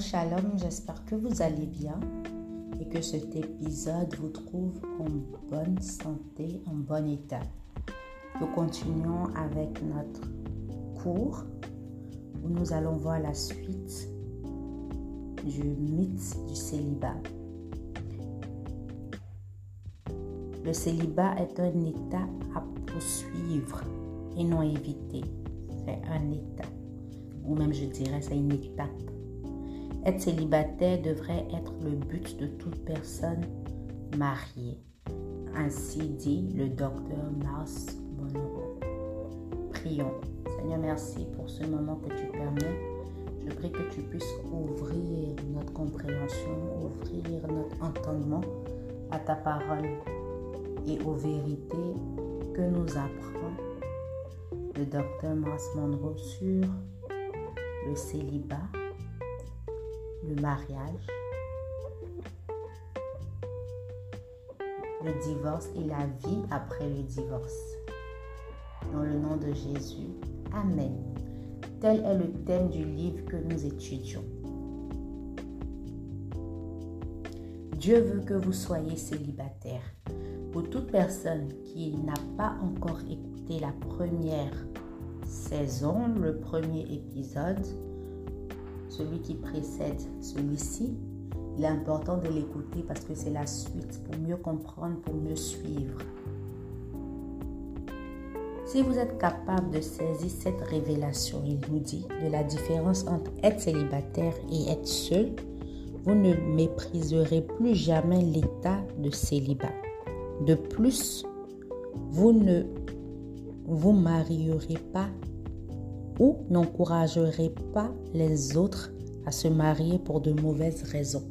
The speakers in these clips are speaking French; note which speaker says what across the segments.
Speaker 1: Shalom, j'espère que vous allez bien et que cet épisode vous trouve en bonne santé, en bon état. Nous continuons avec notre cours où nous allons voir la suite du mythe du célibat. Le célibat est un état à poursuivre et non éviter. C'est un état, ou même je dirais c'est une étape être célibataire devrait être le but de toute personne mariée. Ainsi dit le docteur Mars Monroe. Prions. Seigneur, merci pour ce moment que tu permets. Je prie que tu puisses ouvrir notre compréhension, ouvrir notre entendement à ta parole et aux vérités que nous apprend le docteur Mars Monroe sur le célibat le mariage, le divorce et la vie après le divorce. Dans le nom de Jésus, Amen. Tel est le thème du livre que nous étudions. Dieu veut que vous soyez célibataire. Pour toute personne qui n'a pas encore écouté la première saison, le premier épisode, celui qui précède celui-ci, il est important de l'écouter parce que c'est la suite pour mieux comprendre, pour mieux suivre. Si vous êtes capable de saisir cette révélation, il nous dit, de la différence entre être célibataire et être seul, vous ne mépriserez plus jamais l'état de célibat. De plus, vous ne vous marierez pas ou n'encouragerez pas les autres à se marier pour de mauvaises raisons?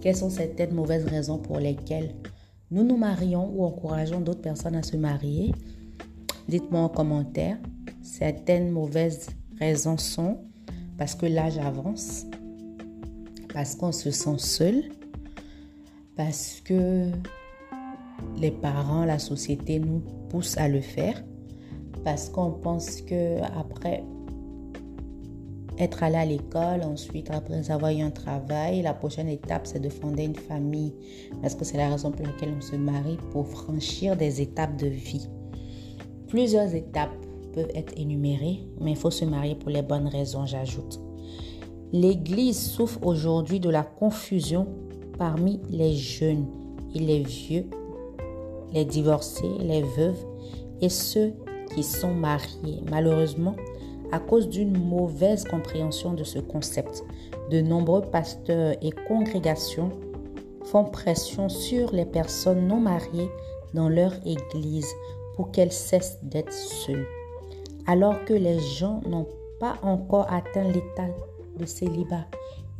Speaker 1: Quelles sont certaines mauvaises raisons pour lesquelles nous nous marions ou encourageons d'autres personnes à se marier? Dites-moi en commentaire. Certaines mauvaises raisons sont parce que l'âge avance, parce qu'on se sent seul, parce que les parents, la société nous poussent à le faire, parce qu'on pense que après être allé à l'école, ensuite, après avoir eu un travail, la prochaine étape, c'est de fonder une famille. Parce que c'est la raison pour laquelle on se marie, pour franchir des étapes de vie. Plusieurs étapes peuvent être énumérées, mais il faut se marier pour les bonnes raisons, j'ajoute. L'Église souffre aujourd'hui de la confusion parmi les jeunes et les vieux, les divorcés, les veuves et ceux qui sont mariés. Malheureusement, à cause d'une mauvaise compréhension de ce concept. De nombreux pasteurs et congrégations font pression sur les personnes non mariées dans leur église pour qu'elles cessent d'être seules. Alors que les gens n'ont pas encore atteint l'état de célibat.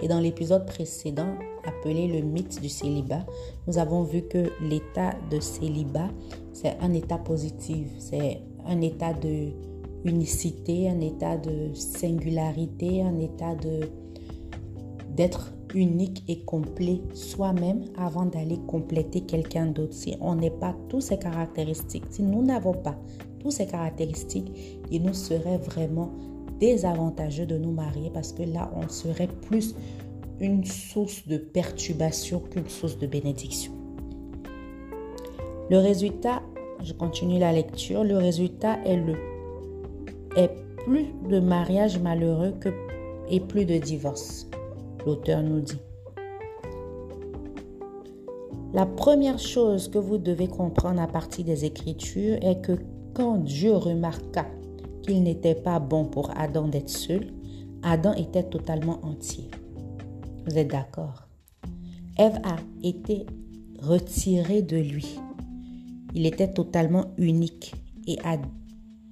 Speaker 1: Et dans l'épisode précédent, appelé le mythe du célibat, nous avons vu que l'état de célibat, c'est un état positif, c'est un état de unicité, un état de singularité, un état de d'être unique et complet soi-même avant d'aller compléter quelqu'un d'autre. Si on n'est pas tous ces caractéristiques, si nous n'avons pas tous ces caractéristiques, il nous serait vraiment désavantageux de nous marier parce que là, on serait plus une source de perturbation qu'une source de bénédiction. Le résultat, je continue la lecture, le résultat est le est plus de mariages malheureux que, et plus de divorces, l'auteur nous dit. La première chose que vous devez comprendre à partir des Écritures est que quand Dieu remarqua qu'il n'était pas bon pour Adam d'être seul, Adam était totalement entier. Vous êtes d'accord? Ève a été retirée de lui. Il était totalement unique et a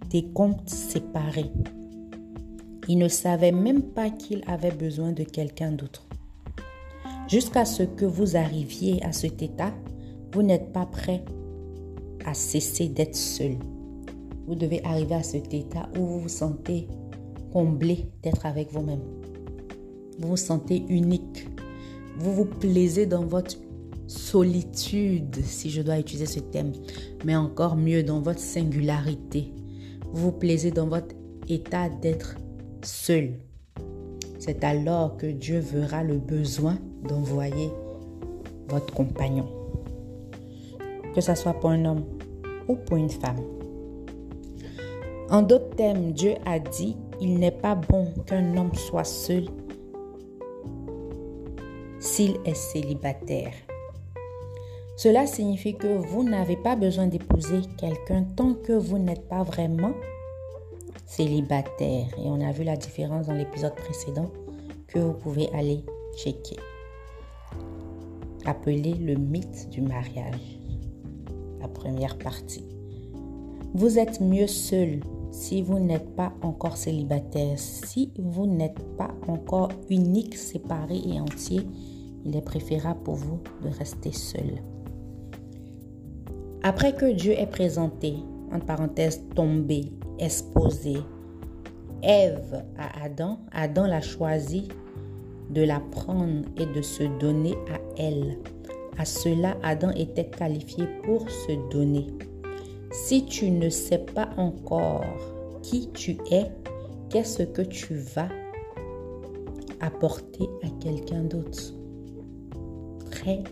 Speaker 1: des comptes séparés. Il ne savait même pas qu'il avait besoin de quelqu'un d'autre. Jusqu'à ce que vous arriviez à cet état, vous n'êtes pas prêt à cesser d'être seul. Vous devez arriver à cet état où vous vous sentez comblé d'être avec vous-même. Vous vous sentez unique. Vous vous plaisez dans votre solitude, si je dois utiliser ce thème, mais encore mieux dans votre singularité vous plaisez dans votre état d'être seul. c'est alors que Dieu verra le besoin d'envoyer votre compagnon. Que ce soit pour un homme ou pour une femme. En d'autres termes, Dieu a dit, il n'est pas bon qu'un homme soit seul s'il est célibataire. Cela signifie que vous n'avez pas besoin d'épouser quelqu'un tant que vous n'êtes pas vraiment célibataire. Et on a vu la différence dans l'épisode précédent que vous pouvez aller checker. Appelé le mythe du mariage. La première partie. Vous êtes mieux seul si vous n'êtes pas encore célibataire. Si vous n'êtes pas encore unique, séparé et entier, il est préférable pour vous de rester seul. Après que Dieu ait présenté, entre parenthèses, tombé, exposé, Ève à Adam, Adam l'a choisi de la prendre et de se donner à elle. À cela, Adam était qualifié pour se donner. Si tu ne sais pas encore qui tu es, qu'est-ce que tu vas apporter à quelqu'un d'autre? Très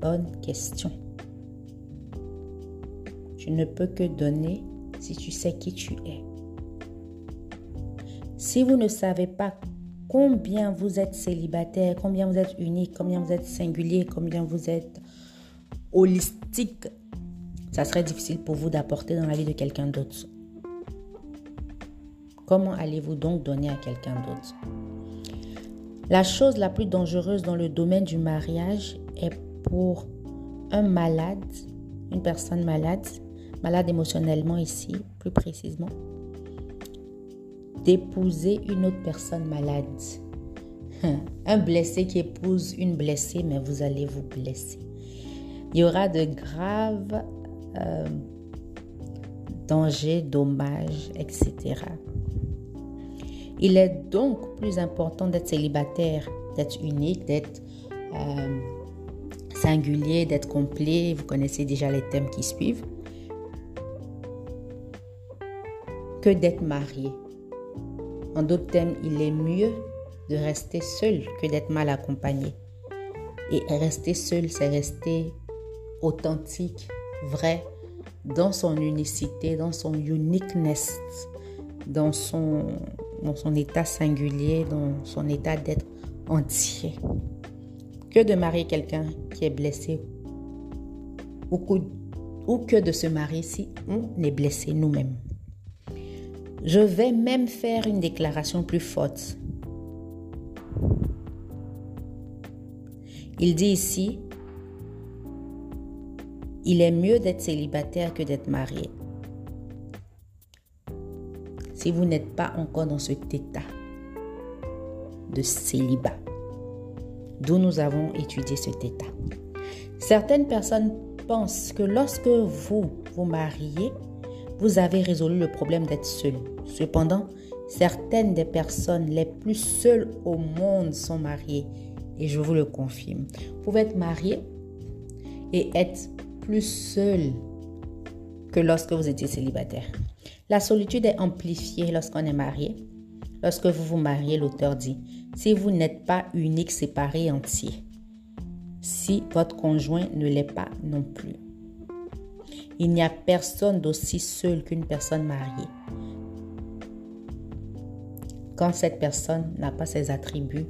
Speaker 1: bonne question. Tu ne peux que donner si tu sais qui tu es. Si vous ne savez pas combien vous êtes célibataire, combien vous êtes unique, combien vous êtes singulier, combien vous êtes holistique, ça serait difficile pour vous d'apporter dans la vie de quelqu'un d'autre. Comment allez-vous donc donner à quelqu'un d'autre? La chose la plus dangereuse dans le domaine du mariage est pour un malade, une personne malade, malade émotionnellement ici, plus précisément, d'épouser une autre personne malade. Un blessé qui épouse une blessée, mais vous allez vous blesser. Il y aura de graves euh, dangers, dommages, etc. Il est donc plus important d'être célibataire, d'être unique, d'être euh, singulier, d'être complet. Vous connaissez déjà les thèmes qui suivent. Que d'être marié. En d'autres termes, il est mieux de rester seul que d'être mal accompagné. Et rester seul, c'est rester authentique, vrai, dans son unicité, dans son uniqueness, dans son, dans son état singulier, dans son état d'être entier. Que de marier quelqu'un qui est blessé ou ou que de se marier si on est blessé nous-mêmes. Je vais même faire une déclaration plus forte. Il dit ici, il est mieux d'être célibataire que d'être marié. Si vous n'êtes pas encore dans cet état de célibat, d'où nous avons étudié cet état. Certaines personnes pensent que lorsque vous vous mariez, vous avez résolu le problème d'être seul. Cependant, certaines des personnes les plus seules au monde sont mariées. Et je vous le confirme. Vous pouvez être marié et être plus seul que lorsque vous étiez célibataire. La solitude est amplifiée lorsqu'on est marié. Lorsque vous vous mariez, l'auteur dit, si vous n'êtes pas unique, séparé, entier. Si votre conjoint ne l'est pas non plus. Il n'y a personne d'aussi seul qu'une personne mariée. Quand cette personne n'a pas ses attributs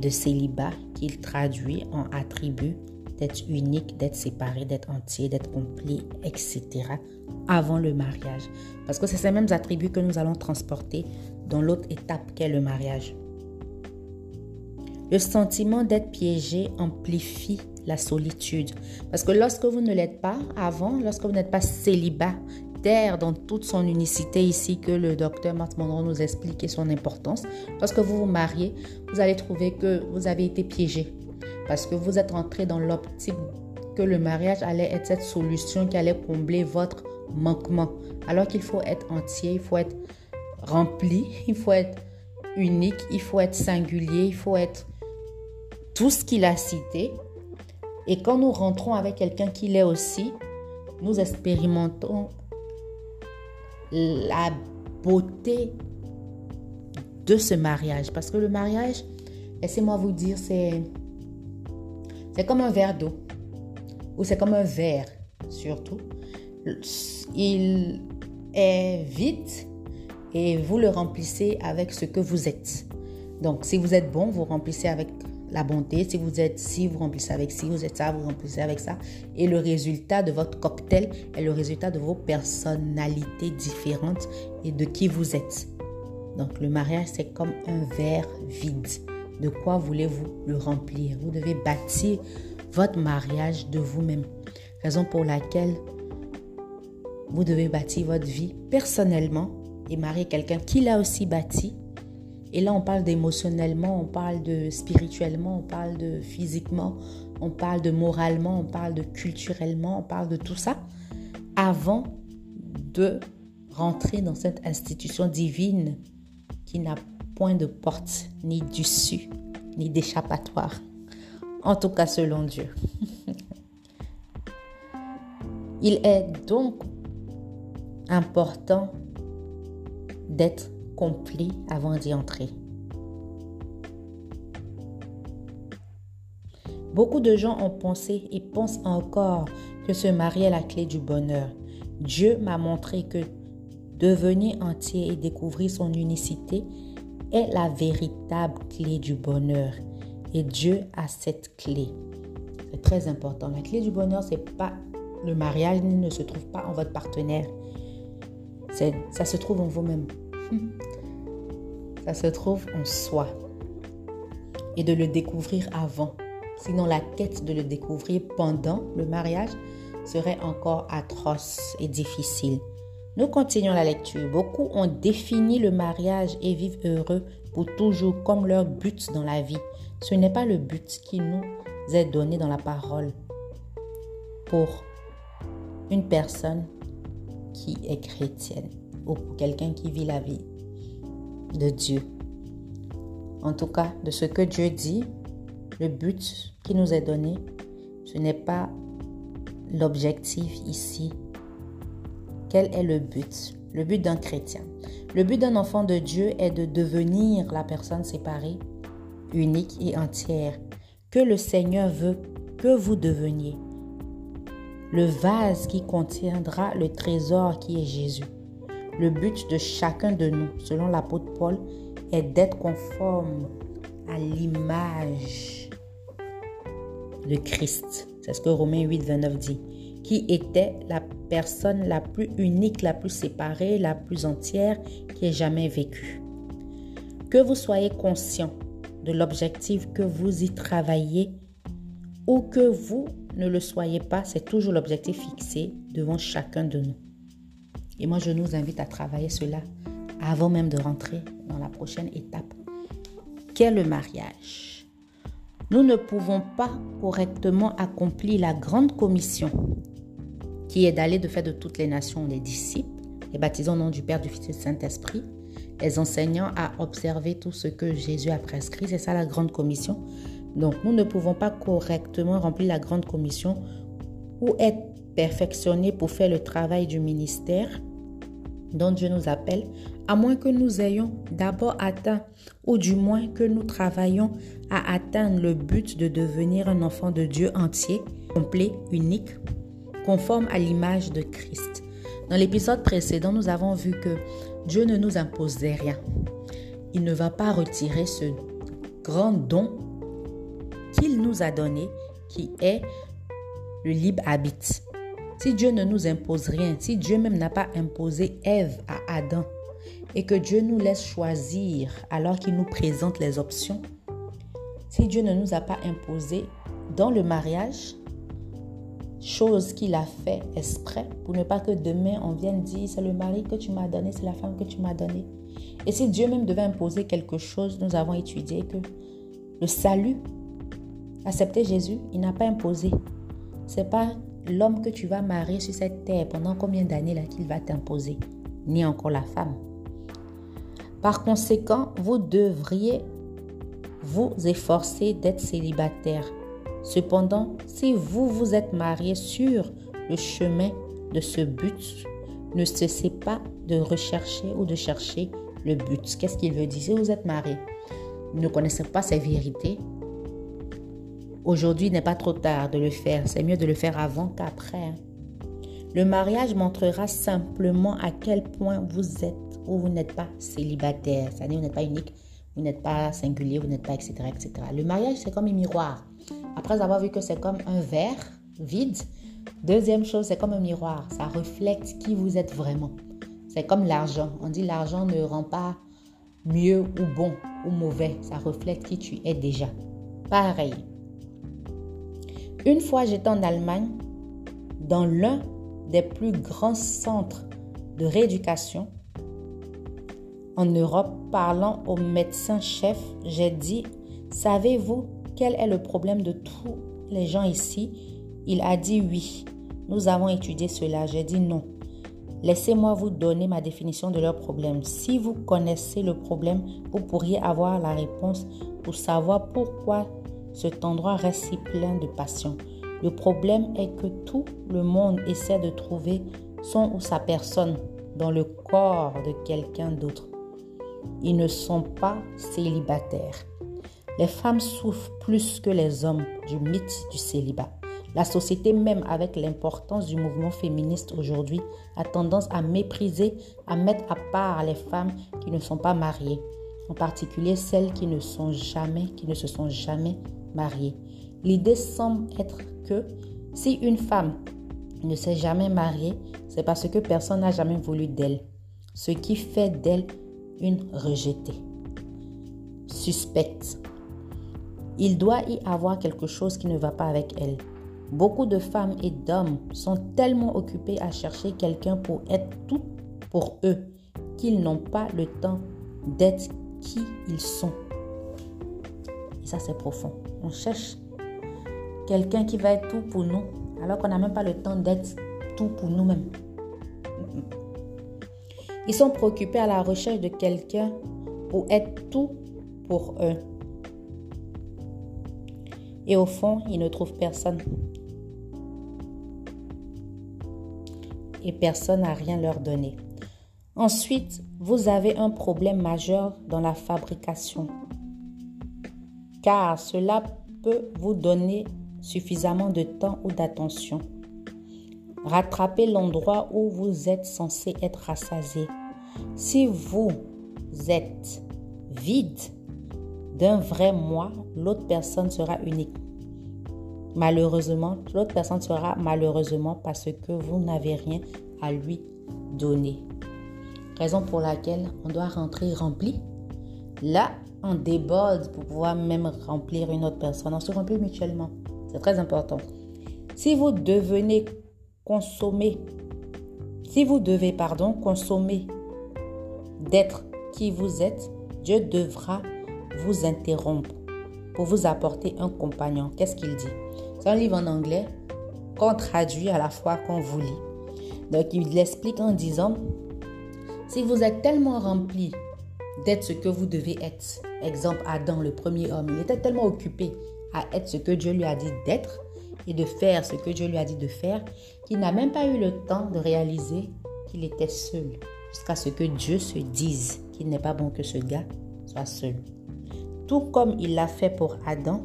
Speaker 1: de célibat qu'il traduit en attributs d'être unique, d'être séparé, d'être entier, d'être complet, etc. avant le mariage. Parce que c'est ces mêmes attributs que nous allons transporter dans l'autre étape qu'est le mariage. Le sentiment d'être piégé amplifie la solitude. Parce que lorsque vous ne l'êtes pas avant, lorsque vous n'êtes pas célibataire dans toute son unicité ici que le docteur Marthe Monroe nous explique et son importance, lorsque vous vous mariez, vous allez trouver que vous avez été piégé. Parce que vous êtes rentré dans l'optique que le mariage allait être cette solution qui allait combler votre manquement. Alors qu'il faut être entier, il faut être rempli, il faut être unique, il faut être singulier, il faut être tout ce qu'il a cité et quand nous rentrons avec quelqu'un qui l'est aussi, nous expérimentons la beauté de ce mariage. Parce que le mariage, laissez-moi vous dire, c'est, c'est comme un verre d'eau. Ou c'est comme un verre, surtout. Il est vide et vous le remplissez avec ce que vous êtes. Donc, si vous êtes bon, vous remplissez avec la bonté. Si vous êtes ci, vous remplissez avec ci, vous êtes ça, vous remplissez avec ça. Et le résultat de votre cocktail est le résultat de vos personnalités différentes et de qui vous êtes. Donc le mariage, c'est comme un verre vide. De quoi voulez-vous le remplir? Vous devez bâtir votre mariage de vous-même. Raison pour laquelle vous devez bâtir votre vie personnellement et marier quelqu'un qui l'a aussi bâti et là, on parle d'émotionnellement, on parle de spirituellement, on parle de physiquement, on parle de moralement, on parle de culturellement, on parle de tout ça avant de rentrer dans cette institution divine qui n'a point de porte, ni d'issue, ni d'échappatoire. En tout cas, selon Dieu. Il est donc important d'être avant d'y entrer. Beaucoup de gens ont pensé et pensent encore que se marier est la clé du bonheur. Dieu m'a montré que devenir entier et découvrir son unicité est la véritable clé du bonheur. Et Dieu a cette clé. C'est très important. La clé du bonheur, c'est pas le mariage ne se trouve pas en votre partenaire. Ça se trouve en vous-même. Ça se trouve en soi. Et de le découvrir avant. Sinon, la quête de le découvrir pendant le mariage serait encore atroce et difficile. Nous continuons la lecture. Beaucoup ont défini le mariage et vivent heureux pour toujours comme leur but dans la vie. Ce n'est pas le but qui nous est donné dans la parole pour une personne qui est chrétienne ou pour quelqu'un qui vit la vie de Dieu. En tout cas, de ce que Dieu dit, le but qui nous est donné, ce n'est pas l'objectif ici. Quel est le but? Le but d'un chrétien. Le but d'un enfant de Dieu est de devenir la personne séparée, unique et entière que le Seigneur veut que vous deveniez. Le vase qui contiendra le trésor qui est Jésus. Le but de chacun de nous, selon l'apôtre Paul, est d'être conforme à l'image de Christ. C'est ce que Romains 8, 29 dit. Qui était la personne la plus unique, la plus séparée, la plus entière qui ait jamais vécu. Que vous soyez conscient de l'objectif que vous y travaillez ou que vous ne le soyez pas, c'est toujours l'objectif fixé devant chacun de nous. Et moi, je nous invite à travailler cela avant même de rentrer dans la prochaine étape, qu'est le mariage? Nous ne pouvons pas correctement accomplir la grande commission qui est d'aller de faire de toutes les nations les disciples, les baptisant au nom du Père, du Fils et du Saint-Esprit, les enseignants à observer tout ce que Jésus a prescrit. C'est ça la grande commission. Donc nous ne pouvons pas correctement remplir la grande commission ou être perfectionnés pour faire le travail du ministère dont Dieu nous appelle, à moins que nous ayons d'abord atteint, ou du moins que nous travaillions à atteindre le but de devenir un enfant de Dieu entier, complet, unique, conforme à l'image de Christ. Dans l'épisode précédent, nous avons vu que Dieu ne nous imposait rien. Il ne va pas retirer ce grand don qu'il nous a donné, qui est le libre habit. Si Dieu ne nous impose rien, si Dieu même n'a pas imposé Ève à Adam, et que Dieu nous laisse choisir alors qu'il nous présente les options, si Dieu ne nous a pas imposé dans le mariage, chose qu'il a fait exprès pour ne pas que demain on vienne dire c'est le mari que tu m'as donné, c'est la femme que tu m'as donné. Et si Dieu même devait imposer quelque chose, nous avons étudié que le salut, accepter Jésus, il n'a pas imposé. C'est pas l'homme que tu vas marier sur cette terre pendant combien d'années là qu'il va t'imposer, ni encore la femme. Par conséquent, vous devriez vous efforcer d'être célibataire. Cependant, si vous vous êtes marié sur le chemin de ce but, ne cessez pas de rechercher ou de chercher le but. Qu'est-ce qu'il veut dire Si vous êtes marié, ne connaissez pas ces vérités, aujourd'hui n'est pas trop tard de le faire. C'est mieux de le faire avant qu'après. Le mariage montrera simplement à quel point vous êtes ou vous n'êtes pas célibataire. C'est-à-dire vous n'êtes pas unique, vous n'êtes pas singulier, vous n'êtes pas etc., etc. Le mariage, c'est comme un miroir. Après avoir vu que c'est comme un verre vide, deuxième chose, c'est comme un miroir. Ça reflète qui vous êtes vraiment. C'est comme l'argent. On dit l'argent ne rend pas mieux ou bon ou mauvais. Ça reflète qui tu es déjà. Pareil. Une fois, j'étais en Allemagne, dans l'un des plus grands centres de rééducation en Europe, parlant au médecin-chef, j'ai dit, savez-vous quel est le problème de tous les gens ici? Il a dit oui. Nous avons étudié cela. J'ai dit non. Laissez-moi vous donner ma définition de leur problème. Si vous connaissez le problème, vous pourriez avoir la réponse pour savoir pourquoi cet endroit reste si plein de passion. Le problème est que tout le monde essaie de trouver son ou sa personne dans le corps de quelqu'un d'autre. Ils ne sont pas célibataires. Les femmes souffrent plus que les hommes du mythe du célibat. La société même, avec l'importance du mouvement féministe aujourd'hui, a tendance à mépriser, à mettre à part les femmes qui ne sont pas mariées, en particulier celles qui ne sont jamais, qui ne se sont jamais mariées. L'idée semble être que si une femme ne s'est jamais mariée, c'est parce que personne n'a jamais voulu d'elle, ce qui fait d'elle une rejetée, suspecte. Il doit y avoir quelque chose qui ne va pas avec elle. Beaucoup de femmes et d'hommes sont tellement occupés à chercher quelqu'un pour être tout pour eux qu'ils n'ont pas le temps d'être qui ils sont. Et ça, c'est profond. On cherche quelqu'un qui va être tout pour nous, alors qu'on n'a même pas le temps d'être tout pour nous-mêmes. Ils sont préoccupés à la recherche de quelqu'un pour être tout pour eux. Et au fond, ils ne trouvent personne. Et personne n'a rien leur donné. Ensuite, vous avez un problème majeur dans la fabrication. Car cela peut vous donner suffisamment de temps ou d'attention. Rattrapez l'endroit où vous êtes censé être rassasié. Si vous êtes vide d'un vrai moi, l'autre personne sera unique. Malheureusement, l'autre personne sera malheureusement parce que vous n'avez rien à lui donner. Raison pour laquelle on doit rentrer rempli. Là, on déborde pour pouvoir même remplir une autre personne. On se remplit mutuellement. C'est très important. Si vous devenez consommer, si vous devez, pardon, consommer d'être qui vous êtes, Dieu devra vous interrompre pour vous apporter un compagnon. Qu'est-ce qu'il dit? C'est un livre en anglais qu'on traduit à la fois qu'on vous lit. Donc il l'explique en disant, si vous êtes tellement rempli d'être ce que vous devez être, exemple Adam, le premier homme, il était tellement occupé à être ce que Dieu lui a dit d'être et de faire ce que Dieu lui a dit de faire, qu'il n'a même pas eu le temps de réaliser qu'il était seul, jusqu'à ce que Dieu se dise qu'il n'est pas bon que ce gars soit seul. Tout comme il l'a fait pour Adam,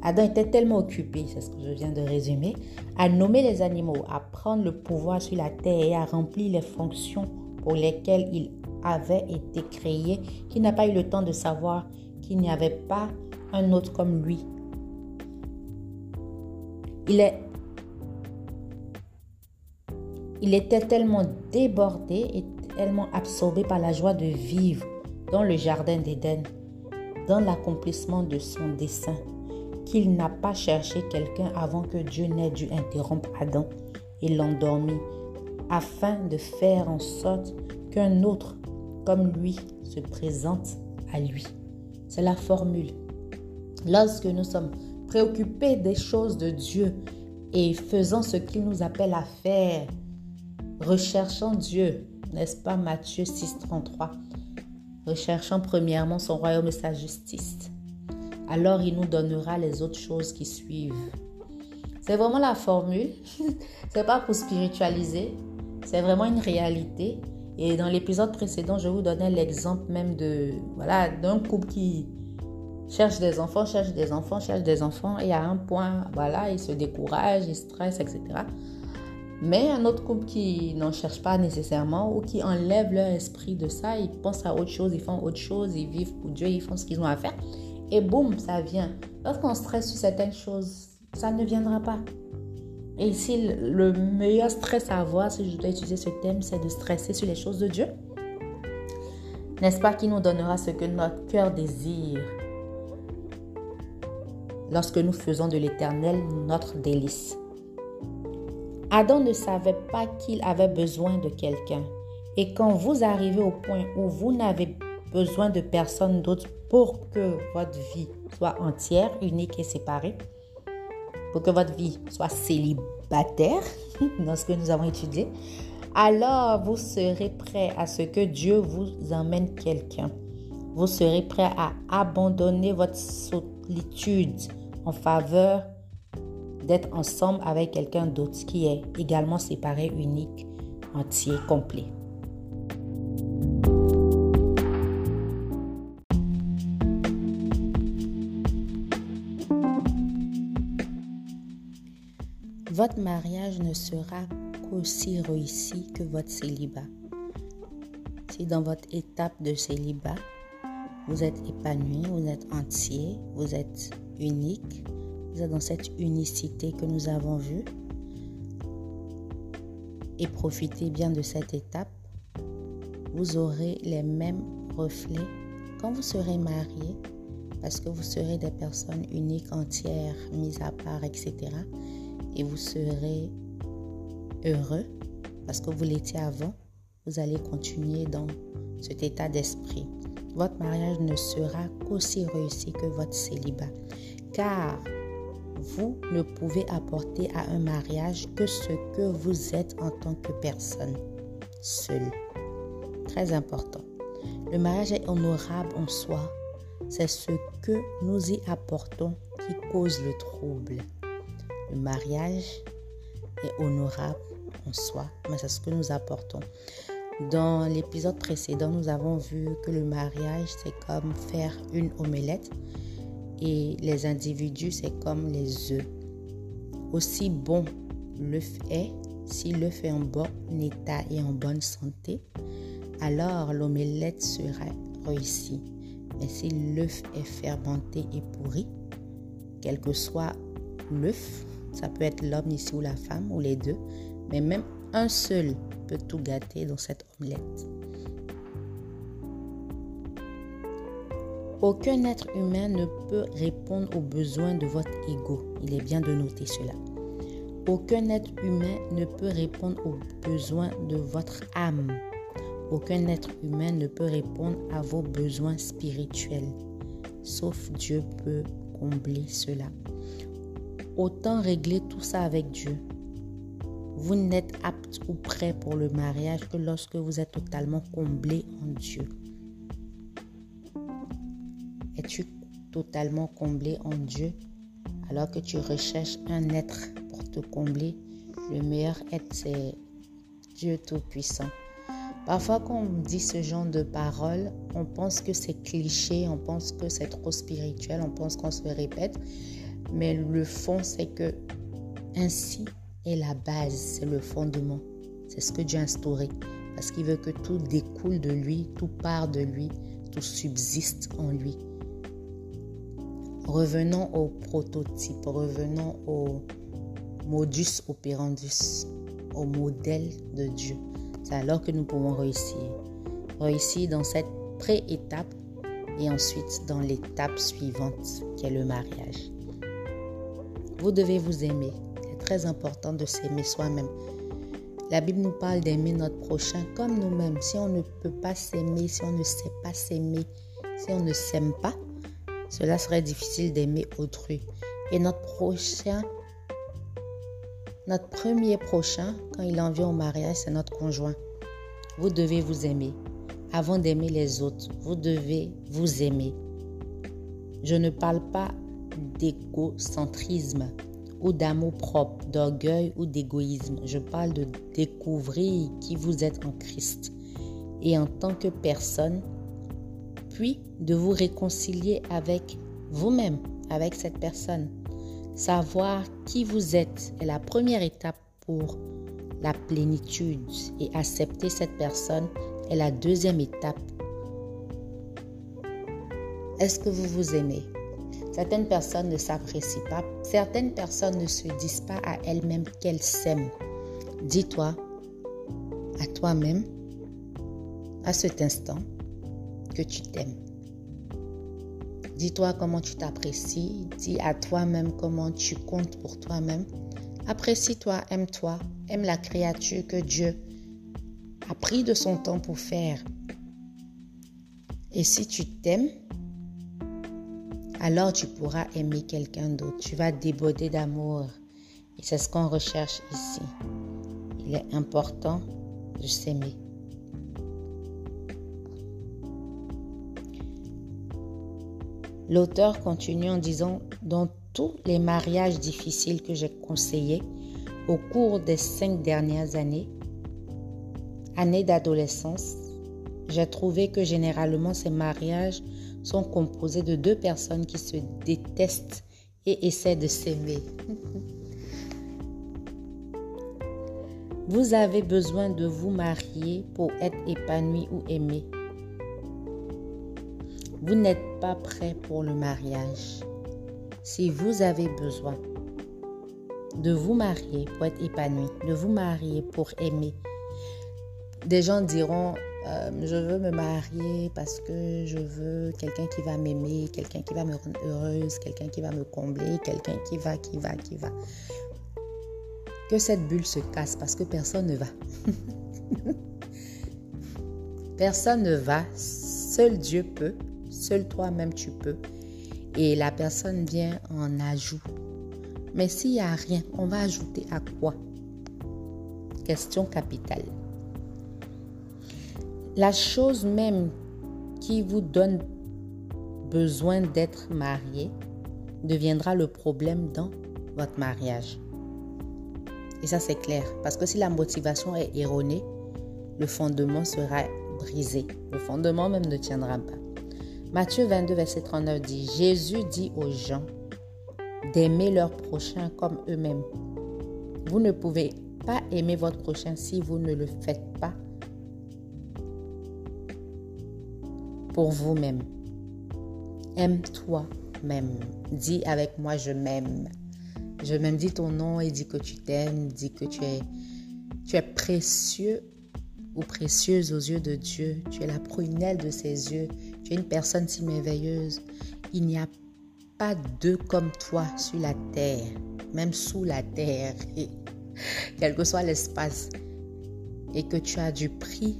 Speaker 1: Adam était tellement occupé, c'est ce que je viens de résumer, à nommer les animaux, à prendre le pouvoir sur la terre et à remplir les fonctions pour lesquelles il avait été créé, qu'il n'a pas eu le temps de savoir qu'il n'y avait pas un autre comme lui. Il, il était tellement débordé et tellement absorbé par la joie de vivre dans le jardin d'Éden, dans l'accomplissement de son dessein, qu'il n'a pas cherché quelqu'un avant que Dieu n'ait dû interrompre Adam et l'endormir, afin de faire en sorte qu'un autre comme lui se présente à lui. C'est la formule. Lorsque nous sommes préoccupés des choses de Dieu et faisant ce qu'il nous appelle à faire, recherchant Dieu, n'est-ce pas Matthieu 6, 33, recherchant premièrement son royaume et sa justice. Alors il nous donnera les autres choses qui suivent. C'est vraiment la formule. c'est pas pour spiritualiser. C'est vraiment une réalité. Et dans l'épisode précédent, je vous donnais l'exemple même de voilà d'un couple qui cherche des enfants, cherche des enfants, cherche des enfants, et à un point, voilà, il se décourage, il stresse, etc. Mais un autre couple qui n'en cherche pas nécessairement ou qui enlève leur esprit de ça, ils pensent à autre chose, ils font autre chose, ils vivent pour Dieu, ils font ce qu'ils ont à faire. Et boum, ça vient. Lorsqu'on stresse sur certaines choses, ça ne viendra pas. Et ici, le meilleur stress à avoir, si je dois utiliser ce thème, c'est de stresser sur les choses de Dieu. N'est-ce pas qui nous donnera ce que notre cœur désire? Lorsque nous faisons de l'éternel notre délice. Adam ne savait pas qu'il avait besoin de quelqu'un. Et quand vous arrivez au point où vous n'avez besoin de personne d'autre pour que votre vie soit entière, unique et séparée, pour que votre vie soit célibataire, dans ce que nous avons étudié, alors vous serez prêt à ce que Dieu vous emmène quelqu'un. Vous serez prêt à abandonner votre solitude en faveur d'être ensemble avec quelqu'un d'autre qui est également séparé, unique, entier, complet. Votre mariage ne sera qu'aussi réussi que votre célibat. Si dans votre étape de célibat, vous êtes épanoui, vous êtes entier, vous êtes unique. Vous êtes dans cette unicité que nous avons vue. Et profitez bien de cette étape. Vous aurez les mêmes reflets quand vous serez marié, parce que vous serez des personnes uniques, entières, mises à part, etc. Et vous serez heureux parce que vous l'étiez avant. Vous allez continuer dans cet état d'esprit. Votre mariage ne sera qu'aussi réussi que votre célibat car vous ne pouvez apporter à un mariage que ce que vous êtes en tant que personne seule. Très important. Le mariage est honorable en soi. C'est ce que nous y apportons qui cause le trouble. Le mariage est honorable en soi, mais c'est ce que nous apportons. Dans l'épisode précédent, nous avons vu que le mariage, c'est comme faire une omelette. Et les individus, c'est comme les œufs. Aussi bon l'œuf est, si l'œuf est en bon état et en bonne santé, alors l'omelette sera réussie. Mais si l'œuf est fermenté et pourri, quel que soit l'œuf, ça peut être l'homme ici ou la femme ou les deux, mais même un seul peut tout gâter dans cette omelette. Aucun être humain ne peut répondre aux besoins de votre ego. Il est bien de noter cela. Aucun être humain ne peut répondre aux besoins de votre âme. Aucun être humain ne peut répondre à vos besoins spirituels. Sauf Dieu peut combler cela. Autant régler tout ça avec Dieu. Vous n'êtes apte ou prêt pour le mariage que lorsque vous êtes totalement comblé en Dieu. Es-tu totalement comblé en Dieu? Alors que tu recherches un être pour te combler Le meilleur être, c'est Dieu Tout-Puissant. Parfois, quand on dit ce genre de paroles, on pense que c'est cliché, on pense que c'est trop spirituel, on pense qu'on se répète. Mais le fond, c'est que ainsi est la base, c'est le fondement. C'est ce que Dieu a instauré. Parce qu'il veut que tout découle de lui, tout part de lui, tout subsiste en lui. Revenons au prototype, revenons au modus operandus, au modèle de Dieu. C'est alors que nous pouvons réussir. Réussir dans cette pré-étape et ensuite dans l'étape suivante qui est le mariage. Vous devez vous aimer. C'est très important de s'aimer soi-même. La Bible nous parle d'aimer notre prochain comme nous-mêmes. Si on ne peut pas s'aimer, si on ne sait pas s'aimer, si on ne s'aime pas, cela serait difficile d'aimer autrui. Et notre prochain, notre premier prochain, quand il en vient au mariage, c'est notre conjoint. Vous devez vous aimer. Avant d'aimer les autres, vous devez vous aimer. Je ne parle pas d'égocentrisme ou d'amour propre, d'orgueil ou d'égoïsme. Je parle de découvrir qui vous êtes en Christ et en tant que personne, puis de vous réconcilier avec vous-même, avec cette personne. Savoir qui vous êtes est la première étape pour la plénitude et accepter cette personne est la deuxième étape. Est-ce que vous vous aimez? Certaines personnes ne s'apprécient pas. Certaines personnes ne se disent pas à elles-mêmes qu'elles s'aiment. Dis-toi à toi-même, à cet instant, que tu t'aimes. Dis-toi comment tu t'apprécies. Dis à toi-même comment tu comptes pour toi-même. Apprécie-toi, aime-toi, aime la créature que Dieu a pris de son temps pour faire. Et si tu t'aimes, alors tu pourras aimer quelqu'un d'autre. Tu vas déborder d'amour. Et c'est ce qu'on recherche ici. Il est important de s'aimer. L'auteur continue en disant, dans tous les mariages difficiles que j'ai conseillés au cours des cinq dernières années, années d'adolescence, j'ai trouvé que généralement ces mariages sont composés de deux personnes qui se détestent et essaient de s'aimer. Vous avez besoin de vous marier pour être épanoui ou aimé. Vous n'êtes pas prêt pour le mariage. Si vous avez besoin de vous marier pour être épanoui, de vous marier pour aimer, des gens diront euh, je veux me marier parce que je veux quelqu'un qui va m'aimer, quelqu'un qui va me rendre heureuse, quelqu'un qui va me combler, quelqu'un qui va, qui va, qui va. Que cette bulle se casse parce que personne ne va. personne ne va. Seul Dieu peut. Seul toi-même tu peux. Et la personne vient en ajout. Mais s'il n'y a rien, on va ajouter à quoi? Question capitale. La chose même qui vous donne besoin d'être marié deviendra le problème dans votre mariage. Et ça, c'est clair. Parce que si la motivation est erronée, le fondement sera brisé. Le fondement même ne tiendra pas. Matthieu 22, verset 39 dit, Jésus dit aux gens d'aimer leur prochain comme eux-mêmes. Vous ne pouvez pas aimer votre prochain si vous ne le faites pas pour vous-même. Aime-toi-même. Dis avec moi, je m'aime. Je m'aime. Dis ton nom et dis que tu t'aimes. Dis que tu es, tu es précieux ou précieuse aux yeux de Dieu. Tu es la prunelle de ses yeux. Tu es une personne si merveilleuse. Il n'y a pas deux comme toi sur la terre, même sous la terre, quel que soit l'espace. Et que tu as du prix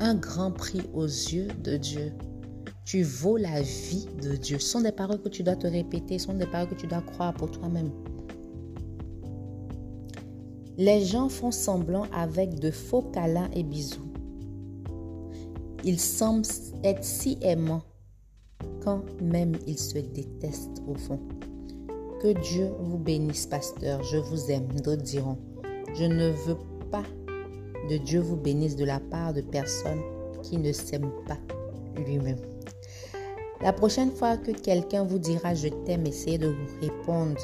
Speaker 1: un grand prix aux yeux de Dieu. Tu vaux la vie de Dieu. Ce sont des paroles que tu dois te répéter, ce sont des paroles que tu dois croire pour toi-même. Les gens font semblant avec de faux câlins et bisous. Ils semblent être si aimants quand même ils se détestent au fond. Que Dieu vous bénisse, pasteur. Je vous aime. D'autres diront, je ne veux pas Dieu vous bénisse de la part de personnes qui ne s'aiment pas lui-même. La prochaine fois que quelqu'un vous dira je t'aime, essayez de vous répondre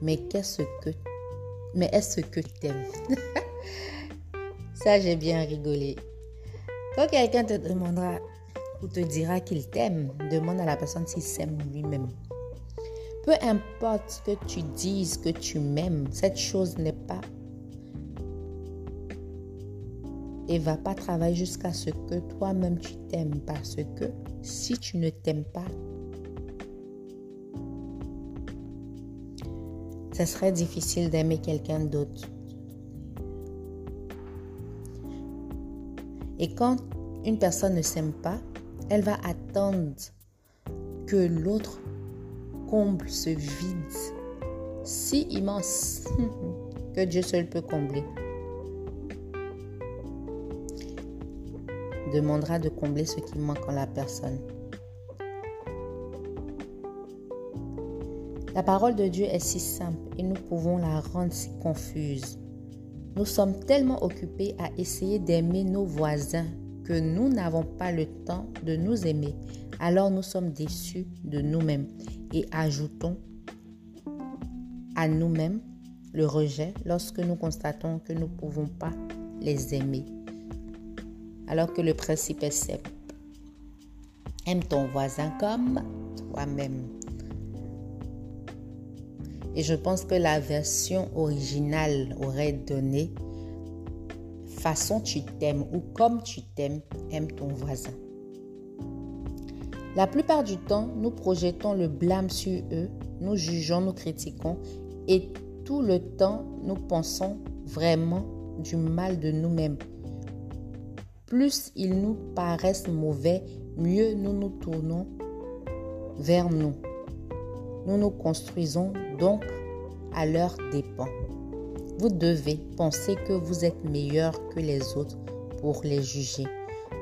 Speaker 1: mais qu'est-ce que mais est-ce que t'aimes? Ça j'ai bien rigolé. Quand quelqu'un te demandera ou te dira qu'il t'aime, demande à la personne s'il s'aime lui-même. Peu importe que tu dises que tu m'aimes, cette chose n'est pas et va pas travailler jusqu'à ce que toi-même tu t'aimes parce que si tu ne t'aimes pas, ce serait difficile d'aimer quelqu'un d'autre. Et quand une personne ne s'aime pas, elle va attendre que l'autre comble ce vide si immense que Dieu seul peut combler. Demandera de combler ce qui manque en la personne. La parole de Dieu est si simple et nous pouvons la rendre si confuse. Nous sommes tellement occupés à essayer d'aimer nos voisins que nous n'avons pas le temps de nous aimer, alors nous sommes déçus de nous-mêmes et ajoutons à nous-mêmes le rejet lorsque nous constatons que nous ne pouvons pas les aimer. Alors que le principe est simple. Aime ton voisin comme toi-même. Et je pense que la version originale aurait donné façon tu t'aimes ou comme tu t'aimes, aime ton voisin. La plupart du temps, nous projetons le blâme sur eux, nous jugeons, nous critiquons et tout le temps, nous pensons vraiment du mal de nous-mêmes. Plus ils nous paraissent mauvais, mieux nous nous tournons vers nous. Nous nous construisons donc à leur dépens. Vous devez penser que vous êtes meilleur que les autres pour les juger.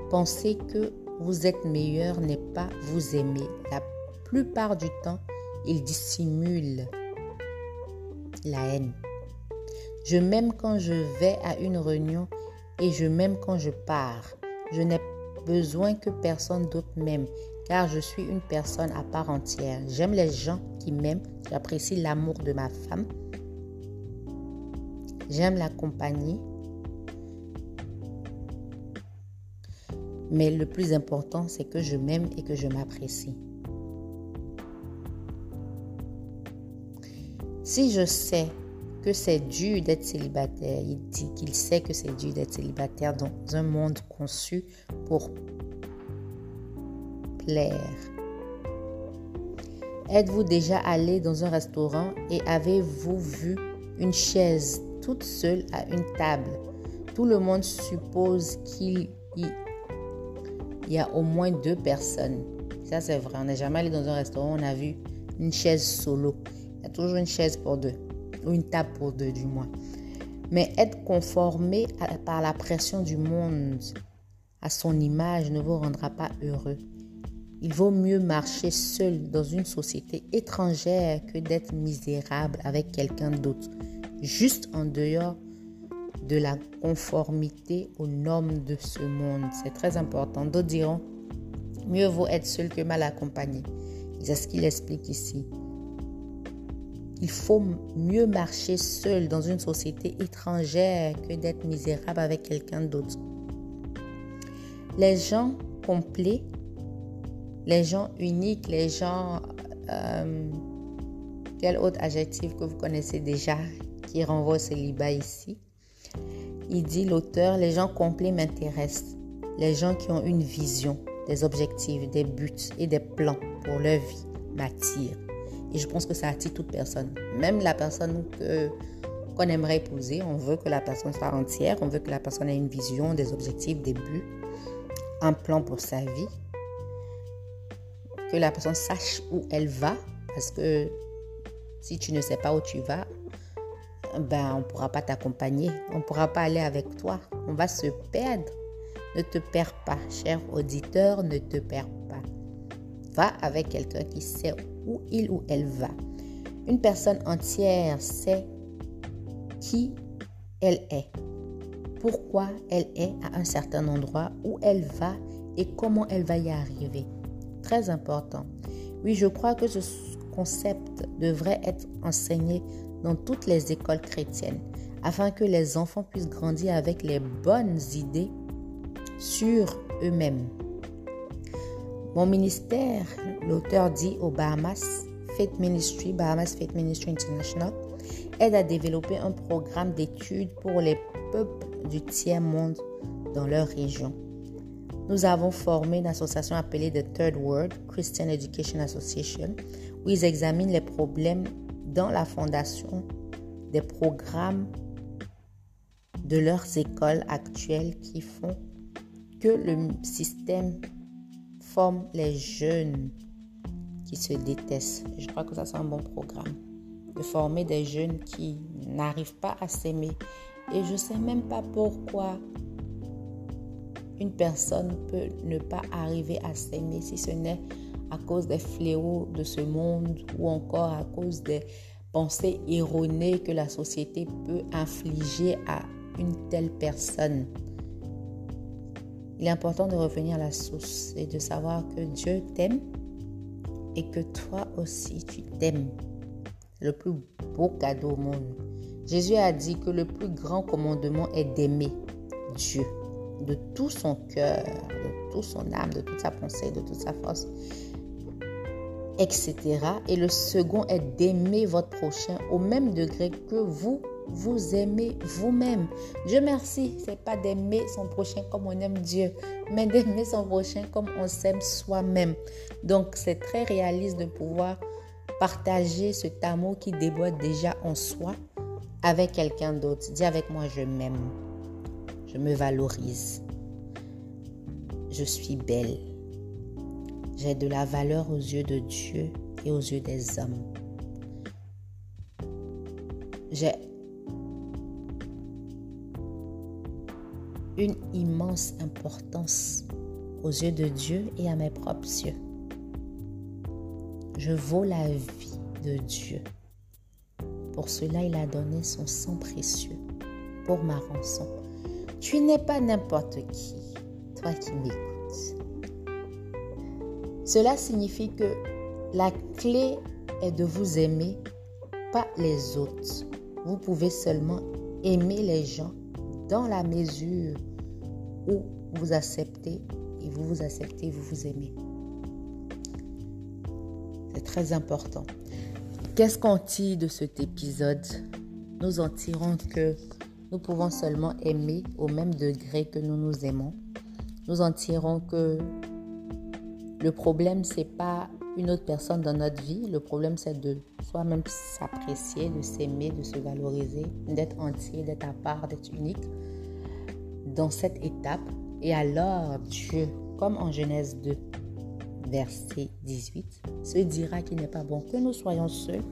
Speaker 1: Penser que vous êtes meilleur n'est pas vous aimer. La plupart du temps, ils dissimulent la haine. Je m'aime quand je vais à une réunion et je m'aime quand je pars. Je n'ai besoin que personne d'autre m'aime car je suis une personne à part entière. J'aime les gens qui m'aiment. J'apprécie l'amour de ma femme. J'aime la compagnie. Mais le plus important, c'est que je m'aime et que je m'apprécie. Si je sais que c'est dur d'être célibataire, il dit qu'il sait que c'est dur d'être célibataire dans un monde conçu pour plaire. Êtes-vous déjà allé dans un restaurant et avez-vous vu une chaise toute seule à une table? Tout le monde suppose qu'il y a au moins deux personnes. Ça, c'est vrai. On n'est jamais allé dans un restaurant, on a vu une chaise solo. Il y a toujours une chaise pour deux, ou une table pour deux du moins. Mais être conformé par la pression du monde à son image ne vous rendra pas heureux. Il vaut mieux marcher seul dans une société étrangère que d'être misérable avec quelqu'un d'autre, juste en dehors de la conformité aux normes de ce monde. C'est très important. D'autres diront, mieux vaut être seul que mal accompagné. C'est ce qu'il explique ici. Il faut mieux marcher seul dans une société étrangère que d'être misérable avec quelqu'un d'autre. Les gens complets les gens uniques, les gens... Euh, quel autre adjectif que vous connaissez déjà qui renvoie au célibat ici? Il dit l'auteur, les gens complets m'intéressent. Les gens qui ont une vision, des objectifs, des buts et des plans pour leur vie m'attirent. Et je pense que ça attire toute personne. Même la personne que qu'on aimerait épouser, on veut que la personne soit entière, on veut que la personne ait une vision, des objectifs, des buts, un plan pour sa vie que la personne sache où elle va, parce que si tu ne sais pas où tu vas, ben on ne pourra pas t'accompagner, on ne pourra pas aller avec toi, on va se perdre. Ne te perds pas, cher auditeur, ne te perds pas. Va avec quelqu'un qui sait où il ou elle va. Une personne entière sait qui elle est, pourquoi elle est à un certain endroit, où elle va et comment elle va y arriver très important. Oui, je crois que ce concept devrait être enseigné dans toutes les écoles chrétiennes afin que les enfants puissent grandir avec les bonnes idées sur eux-mêmes. Mon ministère, l'auteur dit au Bahamas Faith Ministry, Bahamas Faith Ministry International, aide à développer un programme d'études pour les peuples du tiers-monde dans leur région. Nous avons formé une association appelée The Third World Christian Education Association, où ils examinent les problèmes dans la fondation des programmes de leurs écoles actuelles qui font que le système forme les jeunes qui se détestent. Je crois que ça, c'est un bon programme. De former des jeunes qui n'arrivent pas à s'aimer. Et je ne sais même pas pourquoi une personne peut ne pas arriver à s'aimer si ce n'est à cause des fléaux de ce monde ou encore à cause des pensées erronées que la société peut infliger à une telle personne. Il est important de revenir à la source et de savoir que Dieu t'aime et que toi aussi tu t'aimes. Le plus beau cadeau au monde. Jésus a dit que le plus grand commandement est d'aimer Dieu de tout son cœur, de toute son âme, de toute sa pensée, de toute sa force, etc. Et le second est d'aimer votre prochain au même degré que vous vous aimez vous-même. Dieu merci, c'est pas d'aimer son prochain comme on aime Dieu, mais d'aimer son prochain comme on s'aime soi-même. Donc c'est très réaliste de pouvoir partager cet amour qui déborde déjà en soi avec quelqu'un d'autre. Dis avec moi, je m'aime. Je me valorise. Je suis belle. J'ai de la valeur aux yeux de Dieu et aux yeux des hommes. J'ai une immense importance aux yeux de Dieu et à mes propres yeux. Je vaux la vie de Dieu. Pour cela, il a donné son sang précieux pour ma rançon. Tu n'es pas n'importe qui, toi qui m'écoutes. Cela signifie que la clé est de vous aimer, pas les autres. Vous pouvez seulement aimer les gens dans la mesure où vous acceptez et vous vous acceptez, vous vous aimez. C'est très important. Qu'est-ce qu'on tire de cet épisode? Nous en tirons que nous pouvons seulement aimer au même degré que nous nous aimons. Nous en tirons que le problème, c'est pas une autre personne dans notre vie. Le problème, c'est de soi-même s'apprécier, de s'aimer, de se valoriser, d'être entier, d'être à part, d'être unique dans cette étape. Et alors, Dieu, comme en Genèse 2, verset 18, se dira qu'il n'est pas bon que nous soyons seuls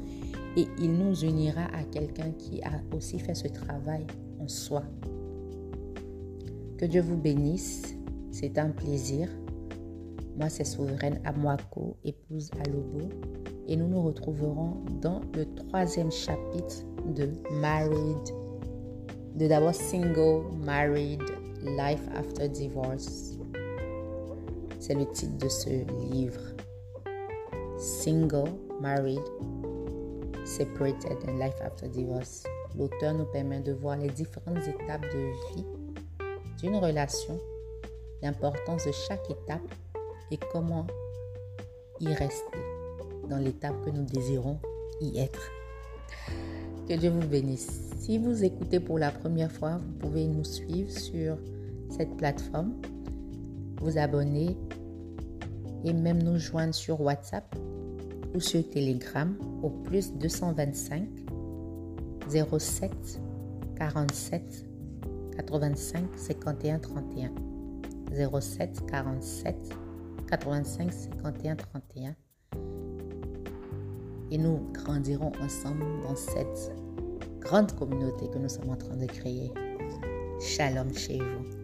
Speaker 1: et il nous unira à quelqu'un qui a aussi fait ce travail en soi. Que Dieu vous bénisse, c'est un plaisir. Moi, c'est Souveraine Amwako, épouse Alobo, et nous nous retrouverons dans le troisième chapitre de Married, de d'abord Single, Married, Life After Divorce. C'est le titre de ce livre. Single, Married, Separated and Life After Divorce. L'auteur nous permet de voir les différentes étapes de vie d'une relation, l'importance de chaque étape et comment y rester dans l'étape que nous désirons y être. Que Dieu vous bénisse. Si vous écoutez pour la première fois, vous pouvez nous suivre sur cette plateforme, vous abonner et même nous joindre sur WhatsApp ou sur Telegram au plus 225 07 47 85 51 31 07 47 85 51 31 et nous grandirons ensemble dans cette grande communauté que nous sommes en train de créer. Shalom chez vous.